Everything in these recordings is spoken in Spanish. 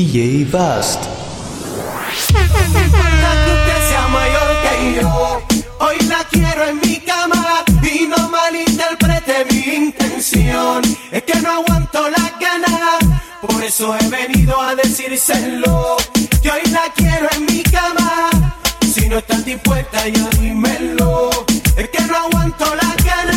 DJ Bast. sea hoy la quiero en mi cama y no malinterprete mi intención. Es que no aguanto la ganas, por eso he venido a decírselo. Que hoy la quiero en mi cama, si no estás dispuesta ya dímelo. Es que no aguanto la ganas.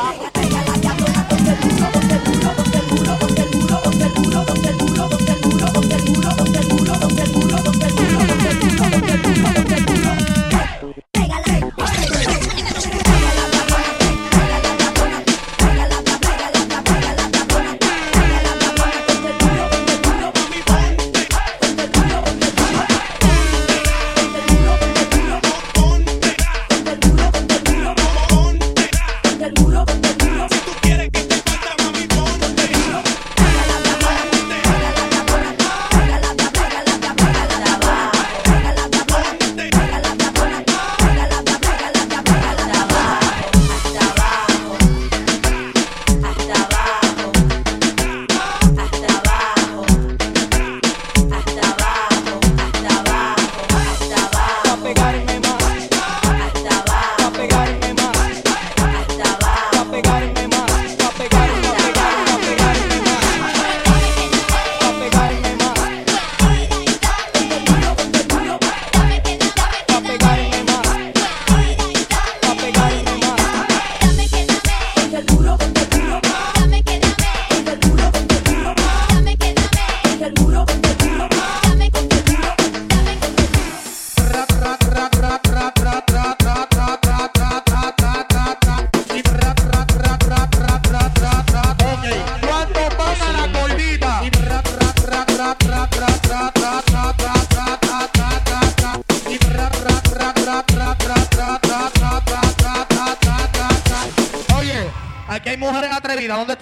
Mama.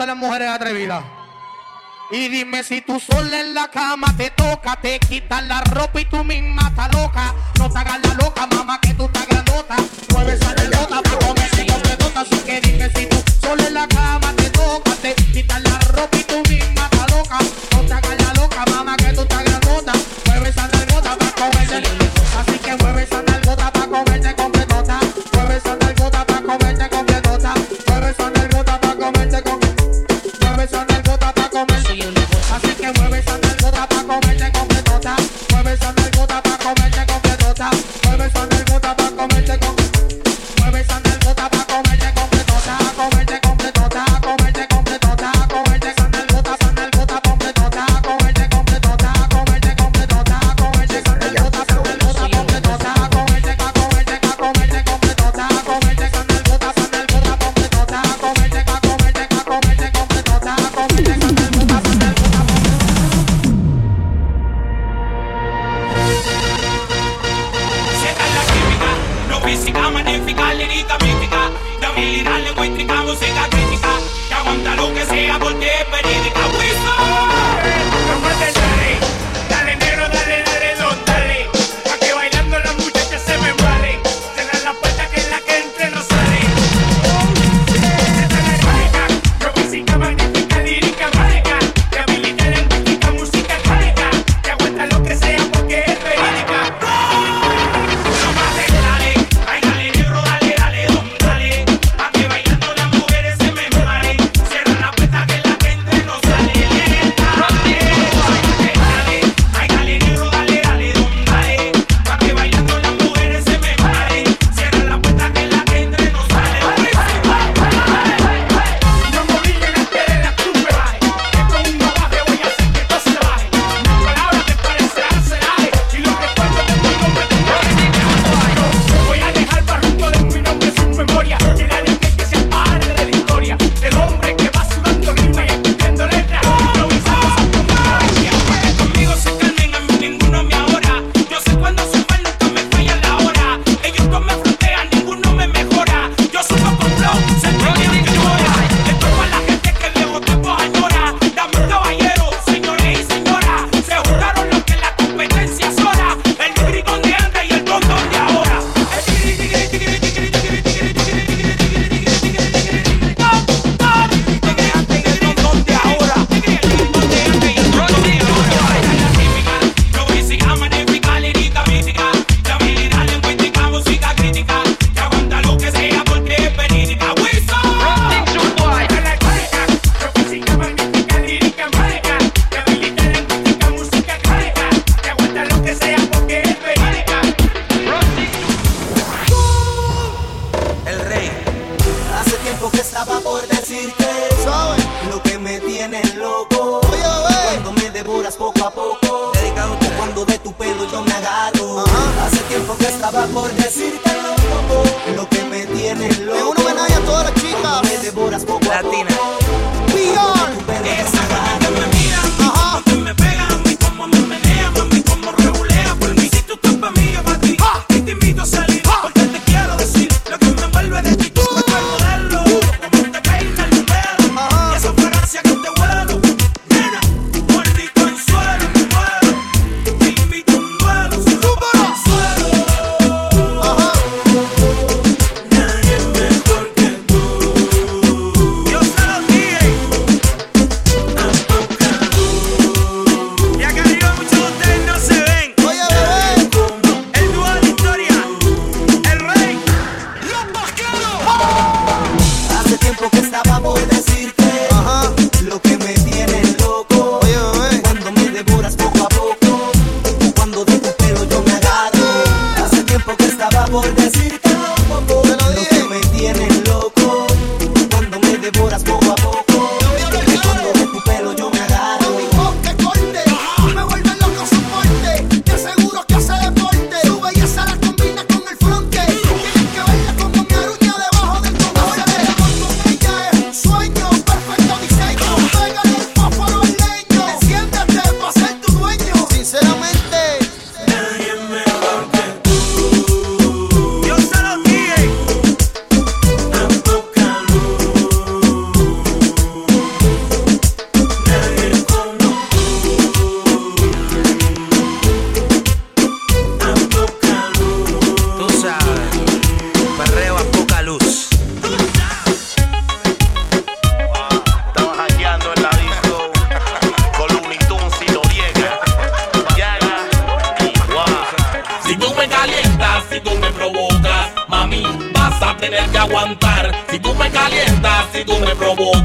las mujeres atrevidas. Y dime si tú sola en la cama te toca, te quitas la ropa y tú misma estás loca. No te hagas la loca, mamá, que tú estás grandota. Mueve tener que aguantar. Si tú me calientas, si tú me provocas.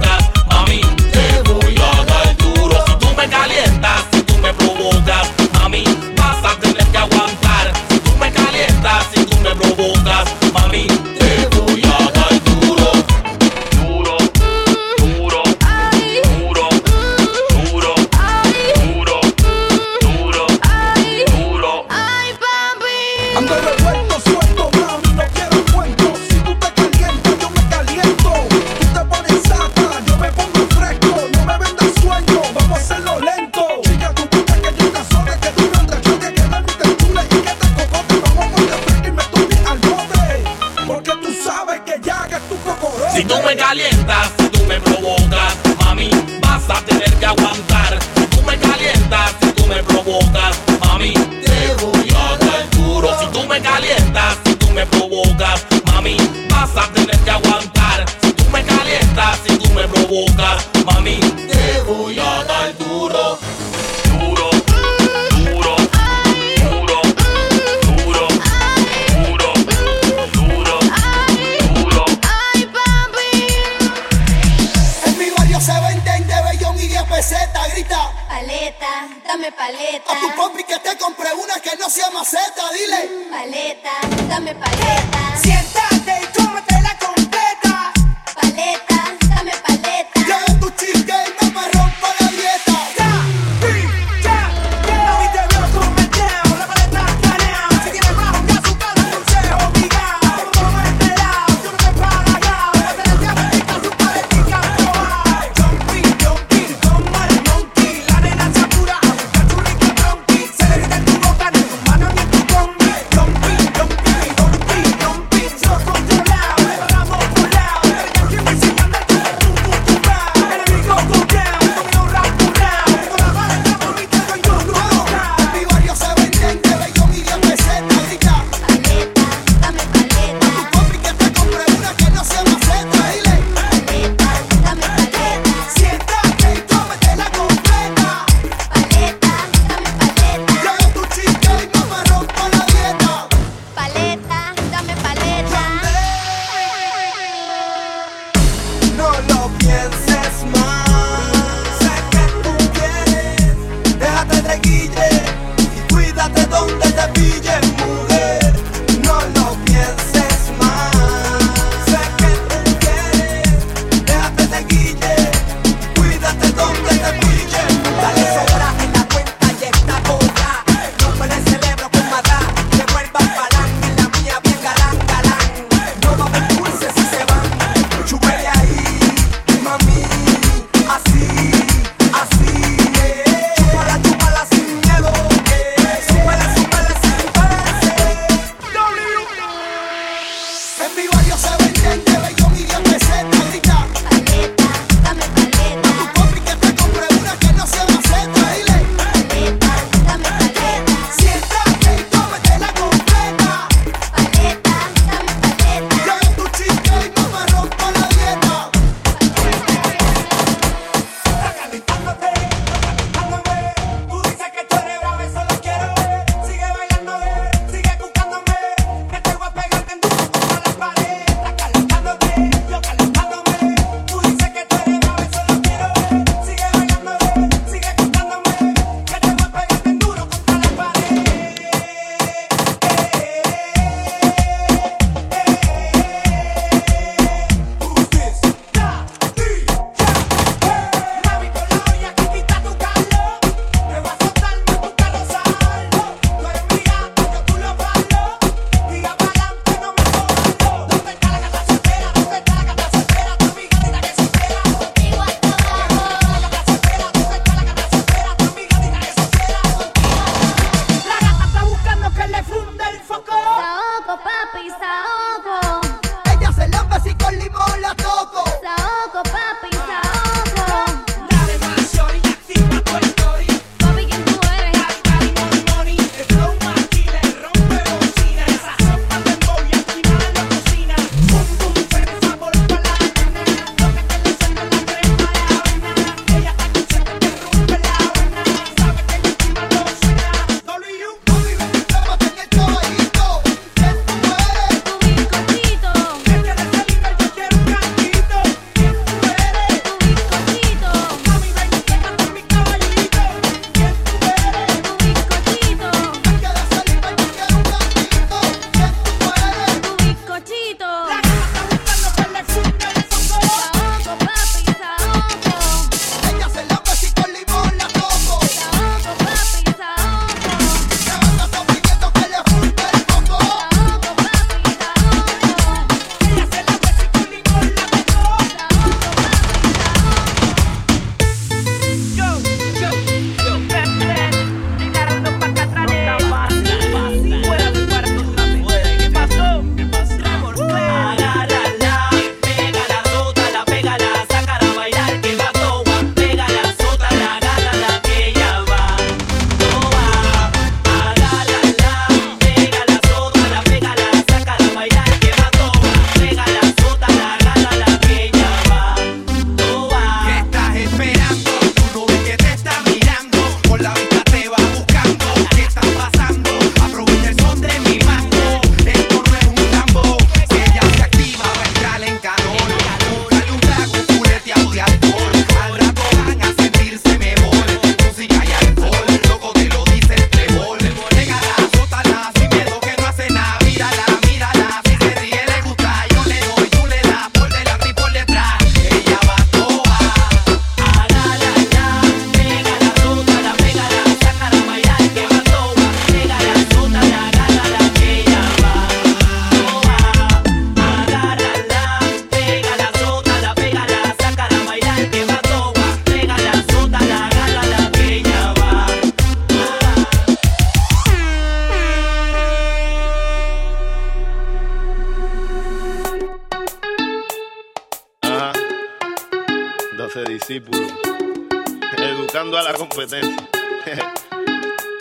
A tu compi que te compre una que no sea maceta, dile. Paleta, dame paleta.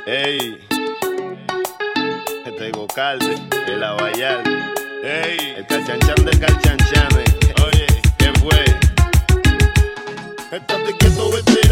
Ey, este Gocalde, el Abayalde, ey, el Calchanchan del Calchanchan, oye, ¿qué fue? Estate quieto, veterano.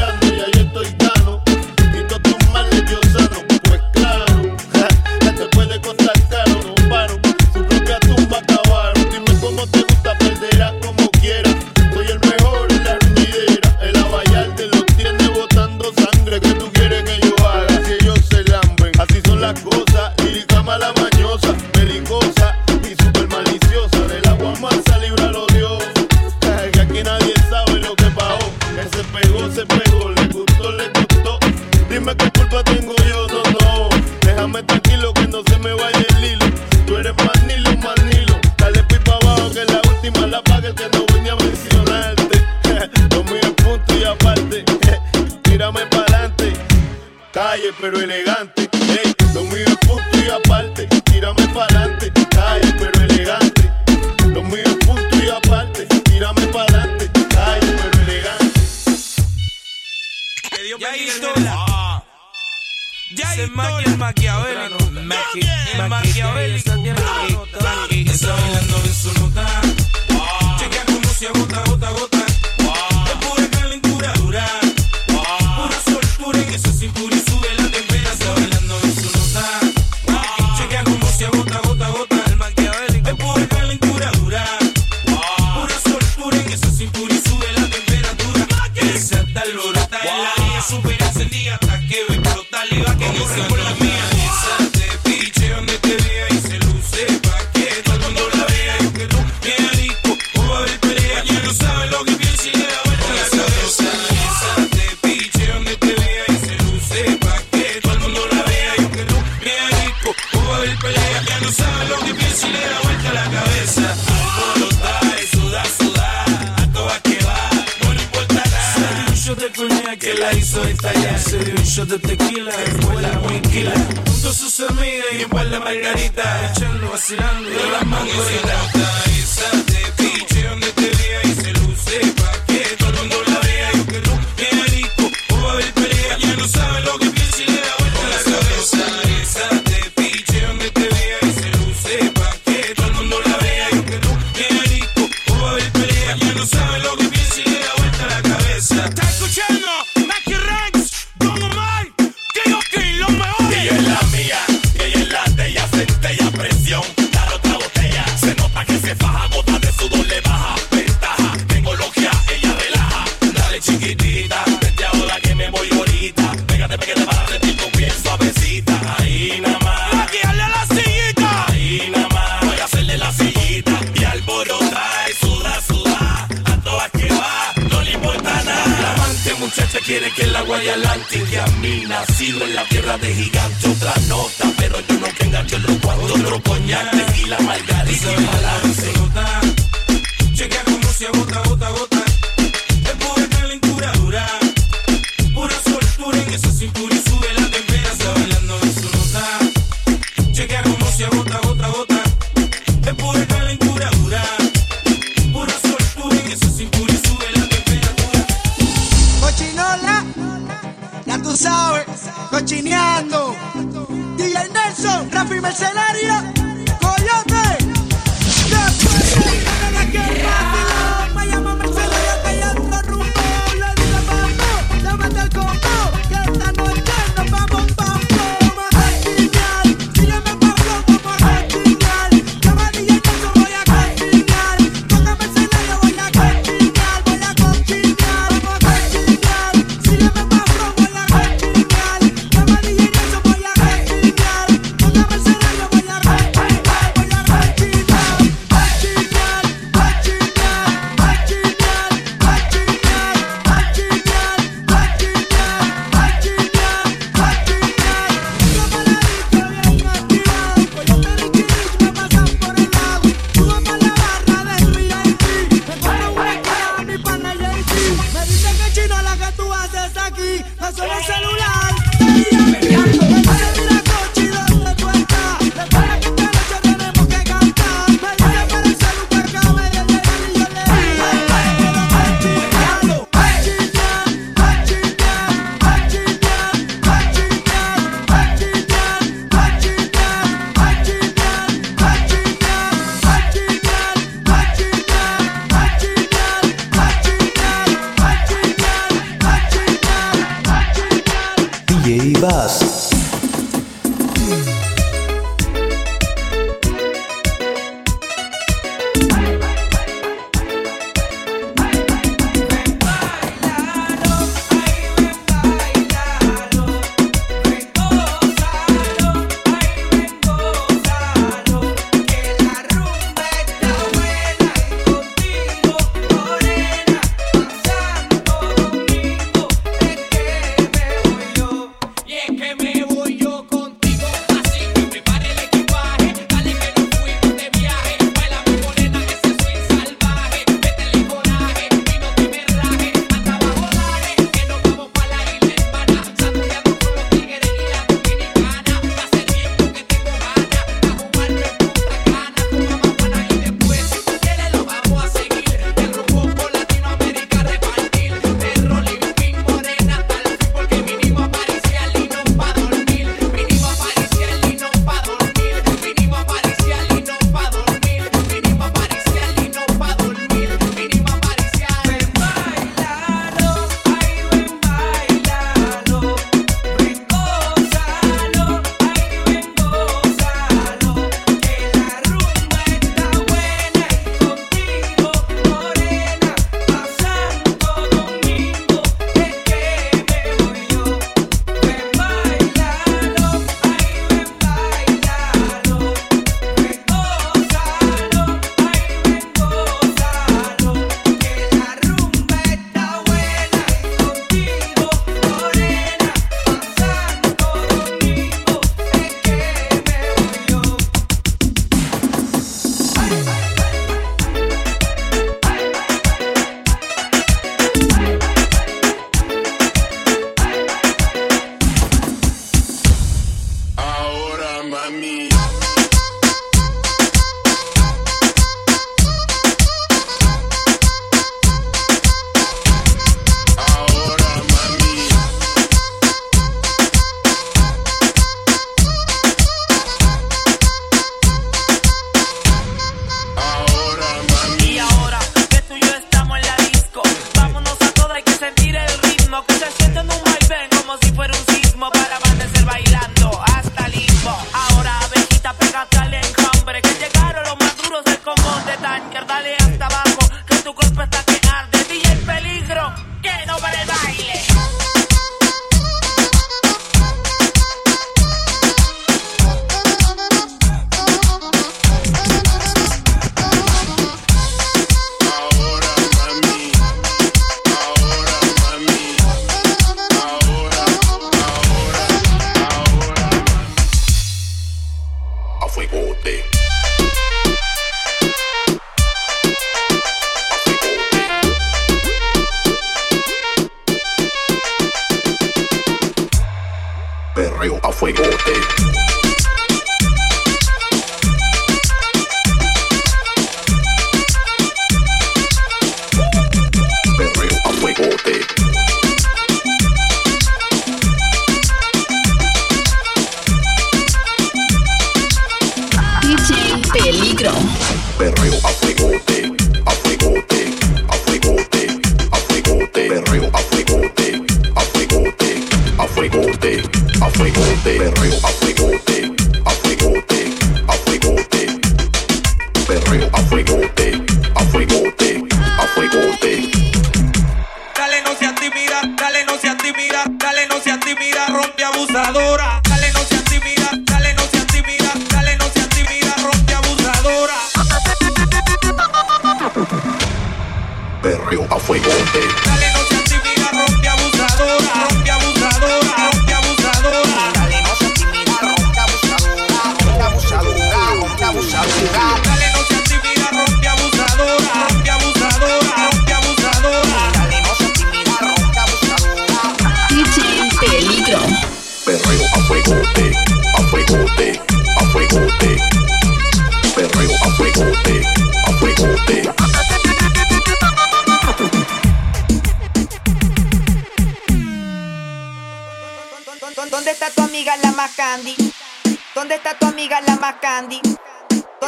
vacilo en la tierra de gigante. Otra nota, pero yo no te engancho en los cuantos. Otro coñac, tequila, margarita y palabras.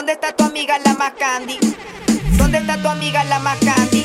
¿Dónde está tu amiga la más candy? ¿Dónde está tu amiga la más candy?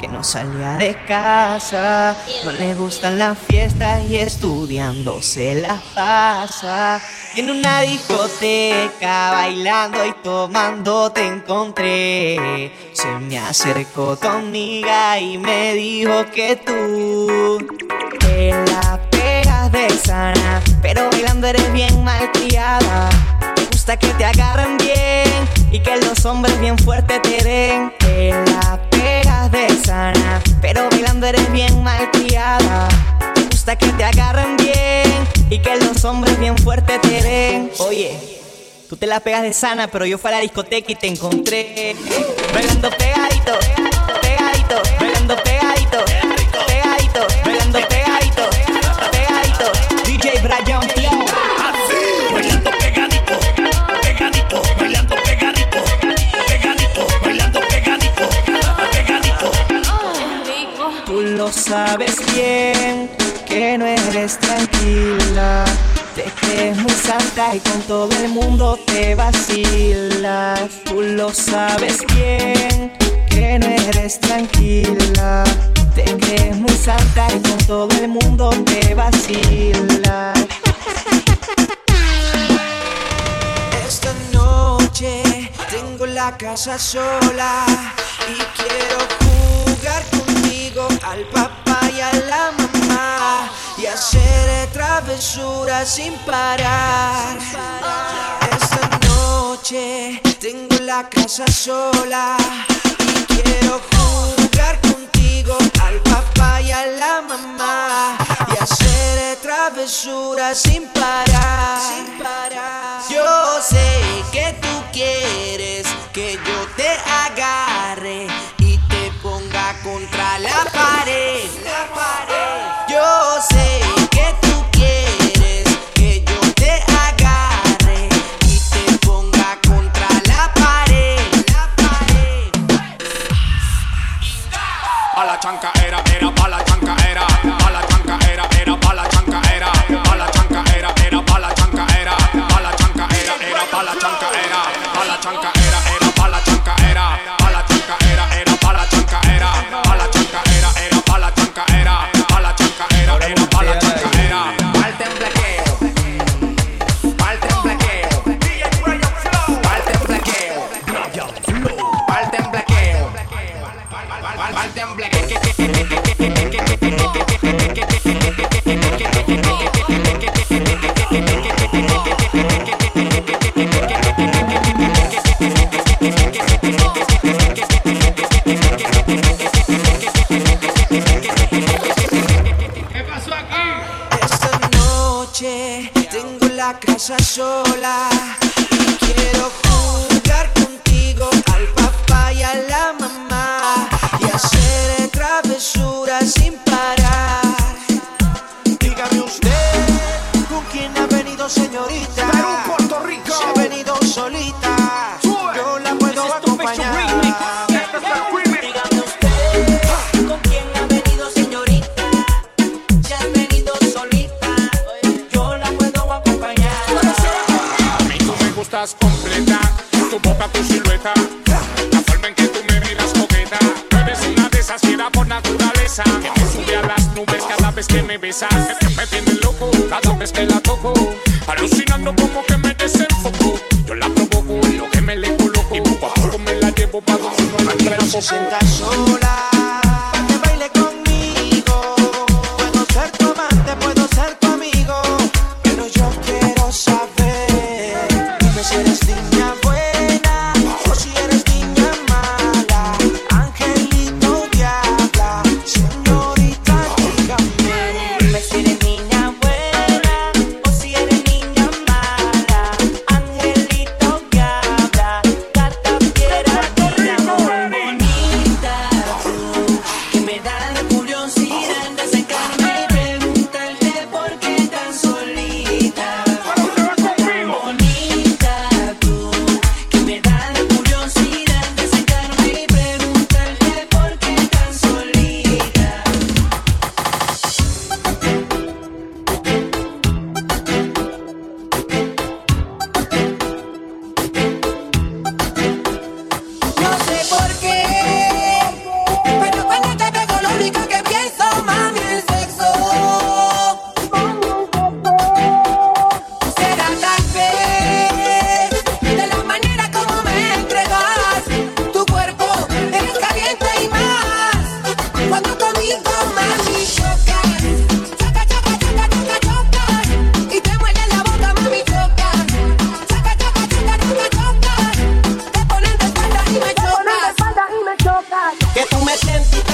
que no salía de casa. No le gustan las fiestas y estudiando se las pasa. Y en una discoteca, bailando y tomando, te encontré. Se me acercó tu amiga y me dijo que tú te la pegas de sana, pero bailando eres bien malcriada que te agarren bien y que los hombres bien fuerte te den. Te la pega de sana, pero bailando eres bien malcriada. Te gusta que te agarren bien y que los hombres bien fuertes te den. Oye, tú te la pegas de sana, pero yo fui a la discoteca y te encontré. Bailando pegadito, pegadito, bailando pegadito. lo sabes bien, que no eres tranquila. Te crees muy santa y con todo el mundo te vacilas. Tú lo sabes bien, que no eres tranquila. Te crees muy santa y con todo el mundo te vacilas. Esta noche tengo la casa sola y quiero jugar al papá y a la mamá y hacer travesuras sin parar. Esta noche tengo la casa sola y quiero jugar contigo al papá y a la mamá y hacer travesuras sin parar. Yo sé que tú quieres que yo te haga conquer you met them.